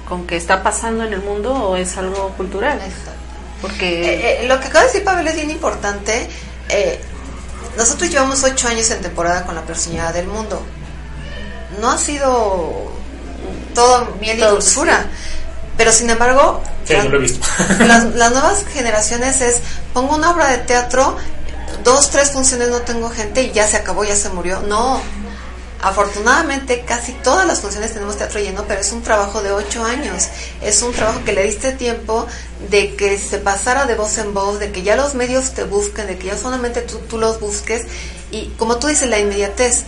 con que está pasando en el mundo o es algo cultural. Exacto. Porque Eh, eh, lo que acaba de decir Pavel es bien importante. Eh, nosotros llevamos ocho años en temporada con la personalidad del mundo. No ha sido todo miel y dulzura. Pero sin embargo, Sí, la- yo lo he visto. las, las nuevas generaciones es, pongo una obra de teatro, dos, tres funciones no tengo gente y ya se acabó, ya se murió. No, afortunadamente casi todas las funciones tenemos teatro lleno, pero es un trabajo de ocho años. Es un trabajo que le diste tiempo de que se pasara de voz en voz, de que ya los medios te busquen, de que ya solamente tú, tú los busques y como tú dices, la inmediatez.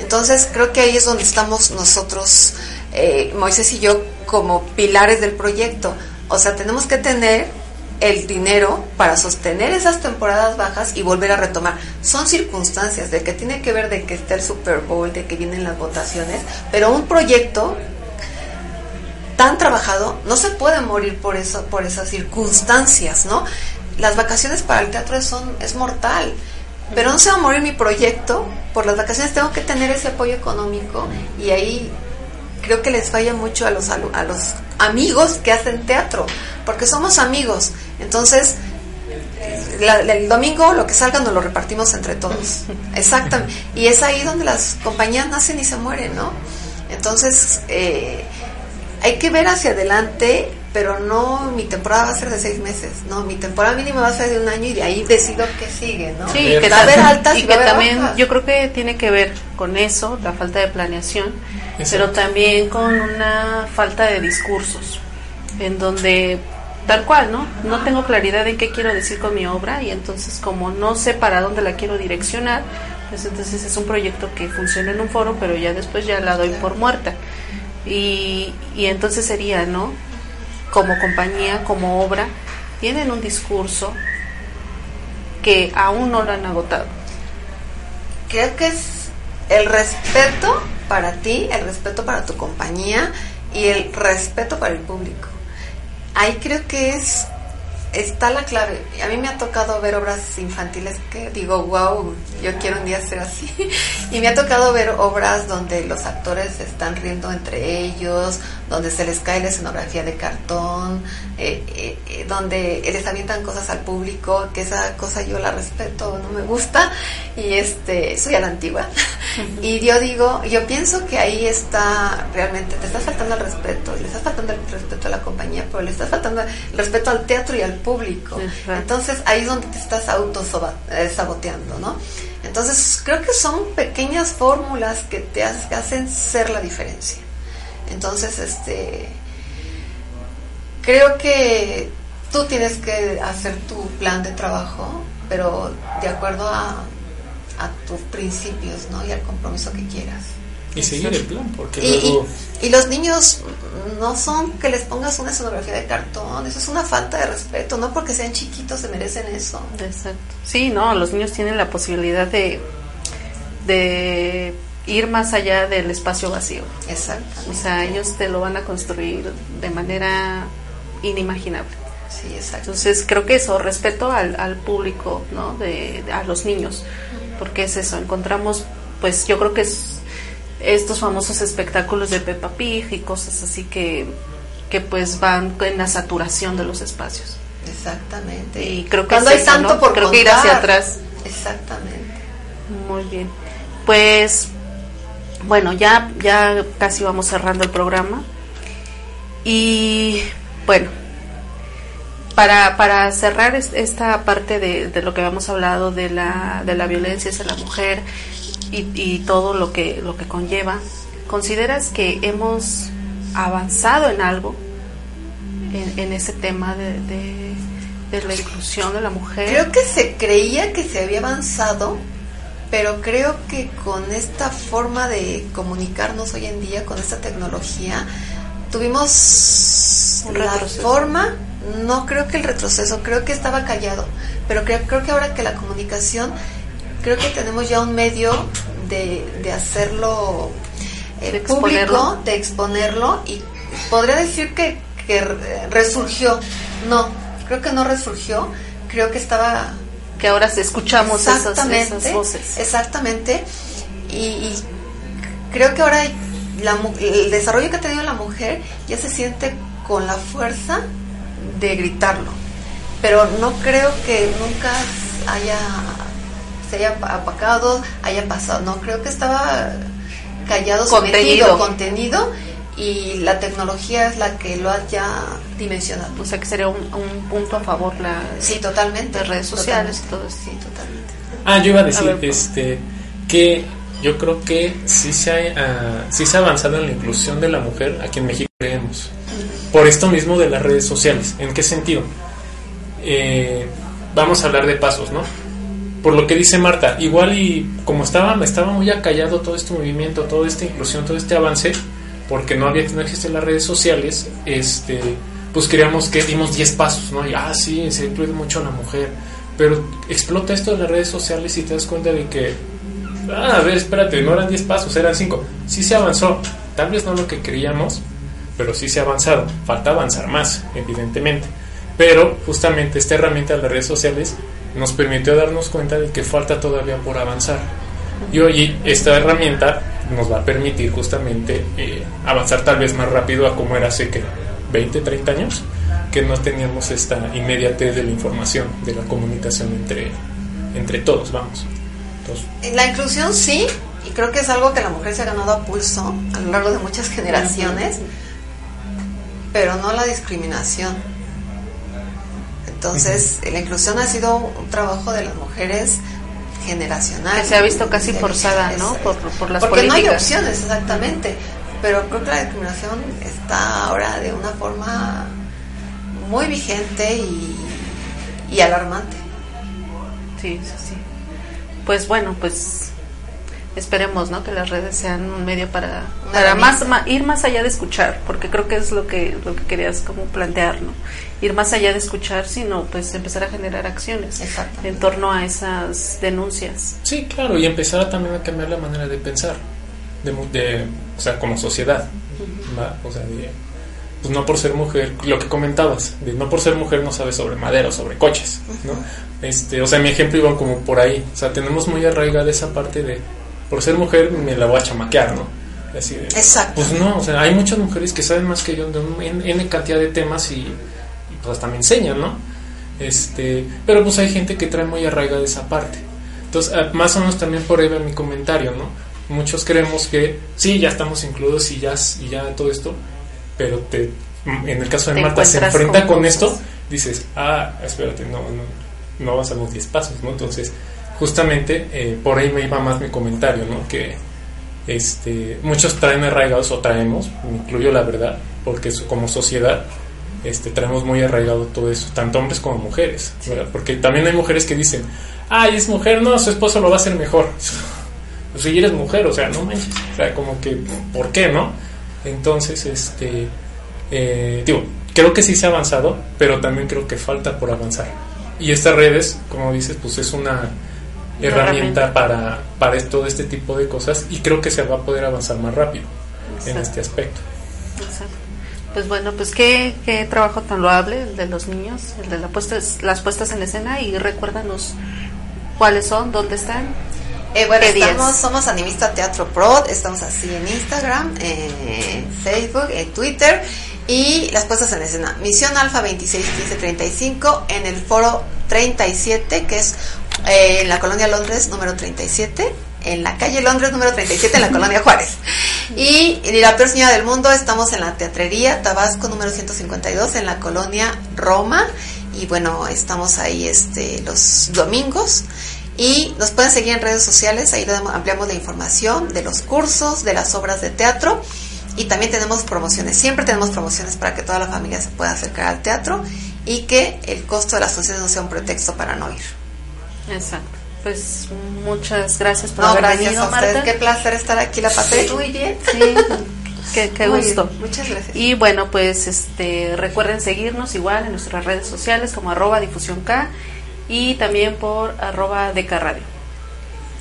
Entonces creo que ahí es donde estamos nosotros, eh, Moisés y yo, como pilares del proyecto. O sea, tenemos que tener el dinero para sostener esas temporadas bajas y volver a retomar. Son circunstancias de que tiene que ver de que esté el Super Bowl, de que vienen las votaciones, pero un proyecto tan trabajado no se puede morir por eso, por esas circunstancias, ¿no? Las vacaciones para el teatro son es mortal. Pero no se va a morir mi proyecto por las vacaciones, tengo que tener ese apoyo económico y ahí creo que les falla mucho a los a los amigos que hacen teatro, porque somos amigos. Entonces, la- el domingo lo que salga nos lo repartimos entre todos. Exactamente. Y es ahí donde las compañías nacen y se mueren, ¿no? Entonces, eh, hay que ver hacia adelante, pero no mi temporada va a ser de seis meses, no, mi temporada mínima va a ser de un año y de ahí decido qué sigue, ¿no? Sí, que, va a haber altas y y va que a haber también bajas. yo creo que tiene que ver con eso, la falta de planeación, Exacto. pero también con una falta de discursos, en donde tal cual, ¿no? No tengo claridad en qué quiero decir con mi obra y entonces como no sé para dónde la quiero direccionar, pues entonces es un proyecto que funciona en un foro, pero ya después ya la doy por muerta. Y, y entonces sería, ¿no? Como compañía, como obra, tienen un discurso que aún no lo han agotado. creo que es el respeto para ti, el respeto para tu compañía y el respeto para el público. Ahí creo que es está la clave. A mí me ha tocado ver obras infantiles que digo, wow, yo quiero un día ser así. Y me ha tocado ver obras donde los actores están riendo entre ellos, donde se les cae la escenografía de cartón, eh, eh, eh, donde les avientan cosas al público, que esa cosa yo la respeto, no me gusta, y este, soy a la antigua. Y yo digo, yo pienso que ahí está realmente, te estás faltando el respeto, le estás faltando el respeto a la compañía, pero le estás faltando el respeto al teatro y al público. Entonces ahí es donde te estás auto saboteando, ¿no? Entonces creo que son pequeñas fórmulas que te ha- hacen ser la diferencia. Entonces, este, creo que tú tienes que hacer tu plan de trabajo, pero de acuerdo a, a tus principios, ¿no? Y al compromiso que quieras. Y seguir el plan, porque Y, luego... y- y los niños no son que les pongas una escenografía de cartón, eso es una falta de respeto, no porque sean chiquitos se merecen eso. Exacto. Sí, no, los niños tienen la posibilidad de, de ir más allá del espacio vacío. Exacto. O sea, ellos te lo van a construir de manera inimaginable. Sí, exacto. Entonces, creo que eso, respeto al, al público, ¿no? De, de- a los niños, porque es eso, encontramos, pues yo creo que es estos famosos espectáculos de Peppa Pig y cosas así que, que pues van en la saturación de los espacios. Exactamente. Y creo que Cuando es hay eso, tanto ¿no? por Creo que ir contar. hacia atrás. Exactamente. Muy bien. Pues bueno, ya ya casi vamos cerrando el programa. Y bueno, para, para cerrar es- esta parte de, de lo que habíamos hablado de la, de la violencia hacia la mujer y, y todo lo que, lo que conlleva, ¿consideras que hemos avanzado en algo en, en ese tema de, de la inclusión de la mujer? Creo que se creía que se había avanzado, pero creo que con esta forma de comunicarnos hoy en día, con esta tecnología, tuvimos la forma, no creo que el retroceso, creo que estaba callado, pero creo, creo que ahora que la comunicación, creo que tenemos ya un medio de, de hacerlo eh, De público, de exponerlo y podría decir que, que re- resurgió. No, creo que no resurgió, creo que estaba que ahora escuchamos esas, exactamente, esas voces. exactamente y, y creo que ahora la el desarrollo que ha tenido la mujer ya se siente con la fuerza de gritarlo, pero no creo que nunca haya se haya apagado, haya pasado. No, creo que estaba callado, Contenido. sometido, contenido y la tecnología es la que lo ha ya dimensionado. O sea que sería un, un punto a favor la Sí, totalmente. de redes sociales y Totalmente. todo eso. Sí, totalmente. Ah, yo iba a decir A ver, pues. este que yo creo que sí se, ha, ah, sí se ha avanzado en la inclusión de la mujer aquí en México, creemos. Por esto mismo de las redes sociales. ¿En qué sentido? Eh, vamos a hablar de pasos, ¿no? Por lo que dice Marta, igual y como estaba, estaba muy acallado todo este movimiento, toda esta inclusión, todo este avance, porque no había no existen las redes sociales, este, pues queríamos que dimos 10 pasos, ¿no? Y ah, sí, se incluye mucho a la mujer, pero explota esto de las redes sociales y te das cuenta de que ah, a ver, espérate, no eran 10 pasos, eran 5. Sí se avanzó, tal vez no lo que queríamos, pero sí se ha avanzado. Falta avanzar más, evidentemente. Pero justamente esta herramienta de las redes sociales nos permitió darnos cuenta de que falta todavía por avanzar. Y hoy esta herramienta nos va a permitir justamente eh, avanzar tal vez más rápido a como era hace que 20, 30 años, que no teníamos esta inmediatez de la información, de la comunicación entre, entre todos, vamos. Entonces, La inclusión sí, y creo que es algo que la mujer se ha ganado a pulso a lo largo de muchas generaciones, pero no la discriminación. Entonces, la inclusión ha sido un trabajo de las mujeres generacional. Que se ha visto casi forzada, ¿no? Por, por las Porque no hay opciones, exactamente. Pero creo que la discriminación está ahora de una forma muy vigente y, y alarmante. Sí, sí, sí. Pues bueno, pues esperemos, ¿no? Que las redes sean un medio para, para más, ma- ir más allá de escuchar, porque creo que es lo que lo que querías como plantear, ¿no? Ir más allá de escuchar, sino pues empezar a generar acciones en torno a esas denuncias. Sí, claro, y empezar a también a cambiar la manera de pensar, de, de- o sea, como sociedad, o sea, de, pues no por ser mujer, lo que comentabas, de no por ser mujer no sabes sobre madera o sobre coches, ¿no? Este, o sea, mi ejemplo iba como por ahí, o sea, tenemos muy arraigada esa parte de, por ser mujer me la voy a chamaquear, ¿no? Así de, Exacto. Pues no, o sea, hay muchas mujeres que saben más que yo de un N, N cantidad de temas y, pues hasta me enseñan, ¿no? Este, pero pues hay gente que trae muy arraigada esa parte. Entonces, ah, más o menos también por ahí va mi comentario, ¿no? Muchos creemos que sí, ya estamos incluidos y ya, y ya todo esto, pero te, en el caso de Marta se enfrenta con con esto, dices, ah, espérate, no, no, no avanzamos 10 pasos, ¿no? Entonces, justamente eh, por ahí me iba más mi comentario, ¿no? Que este, muchos traen arraigados o traemos, me incluyo la verdad, porque como sociedad este, traemos muy arraigado todo eso, tanto hombres como mujeres. Porque también hay mujeres que dicen, ay, es mujer, no, su esposo lo va a hacer mejor. Pues si eres mujer, o sea, no manches, o sea, como que, ¿por qué, no? Entonces, este, eh, digo, creo que sí se ha avanzado, pero también creo que falta por avanzar. Y estas redes, como dices, pues es una herramienta para, para todo este tipo de cosas y creo que se va a poder avanzar más rápido en este aspecto. Exacto. Pues bueno, pues qué, qué trabajo tan loable el de los niños, el de la puestas, las puestas en escena y recuérdanos cuáles son, dónde están. Eh, bueno, estamos, somos Animista Teatro Pro, estamos así en Instagram, en Facebook, en Twitter y las puestas en escena. Misión Alfa 261535 en el foro 37, que es eh, en la colonia Londres número 37, en la calle Londres número 37, en la colonia Juárez. Y en la peor señora del mundo estamos en la Teatrería Tabasco número 152, en la colonia Roma. Y bueno, estamos ahí este, los domingos. Y nos pueden seguir en redes sociales, ahí ampliamos la información de los cursos, de las obras de teatro y también tenemos promociones. Siempre tenemos promociones para que toda la familia se pueda acercar al teatro y que el costo de las funciones no sea un pretexto para no ir. Exacto. Pues muchas gracias por No, haber gracias venido, a ustedes. Marta. Qué placer estar aquí, la pasé Sí. muy bien. Sí, qué, qué Muy gusto. bien, Muchas gracias. Y bueno, pues este recuerden seguirnos igual en nuestras redes sociales como arroba difusión K y también por arroba Radio.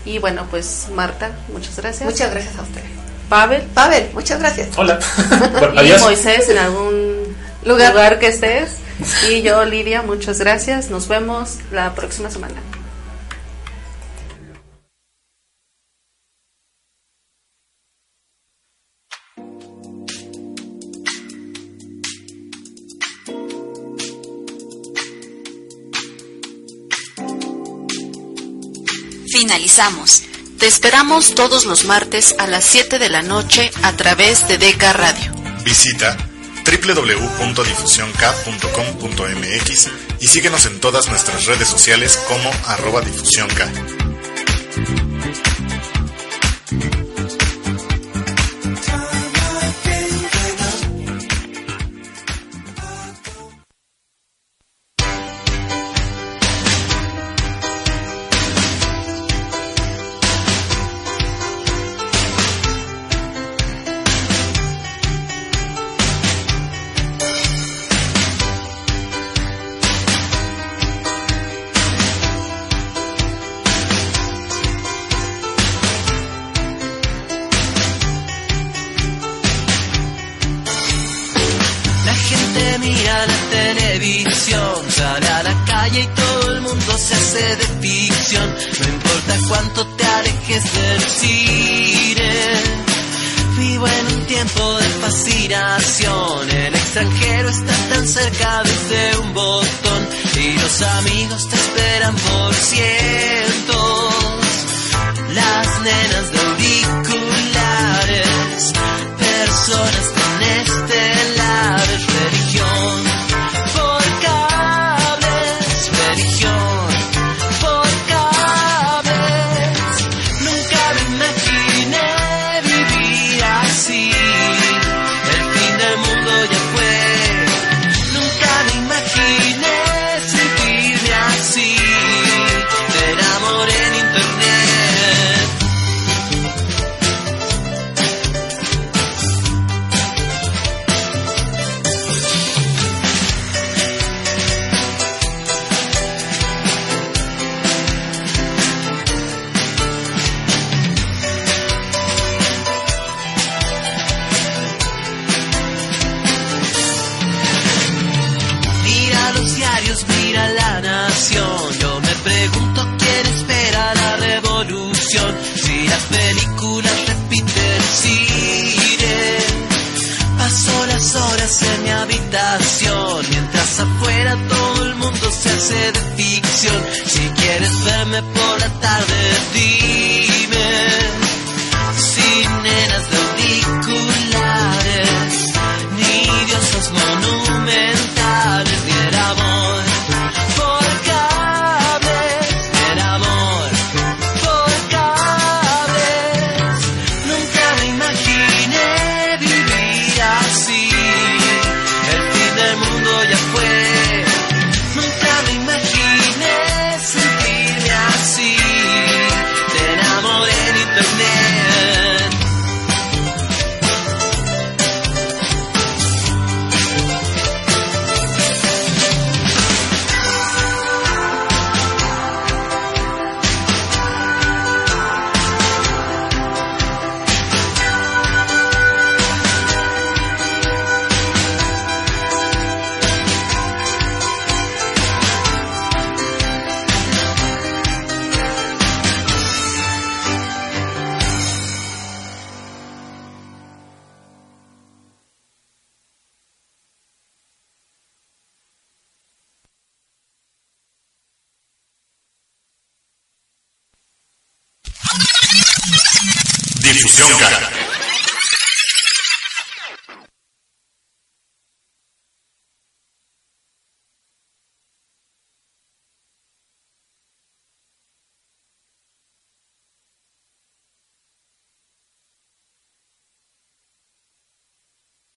Y bueno, pues Marta, muchas gracias. Muchas gracias a ustedes. Pavel Pavel, muchas gracias. Hola. Bueno, y. Moisés en algún Lugar. lugar. que estés. Y yo, Lidia, muchas gracias. Nos vemos la próxima semana. finalizamos. Te esperamos todos los martes a las 7 de la noche a través de Deca Radio. Visita www.difusionk.com.mx y síguenos en todas nuestras redes sociales como arroba difusionk.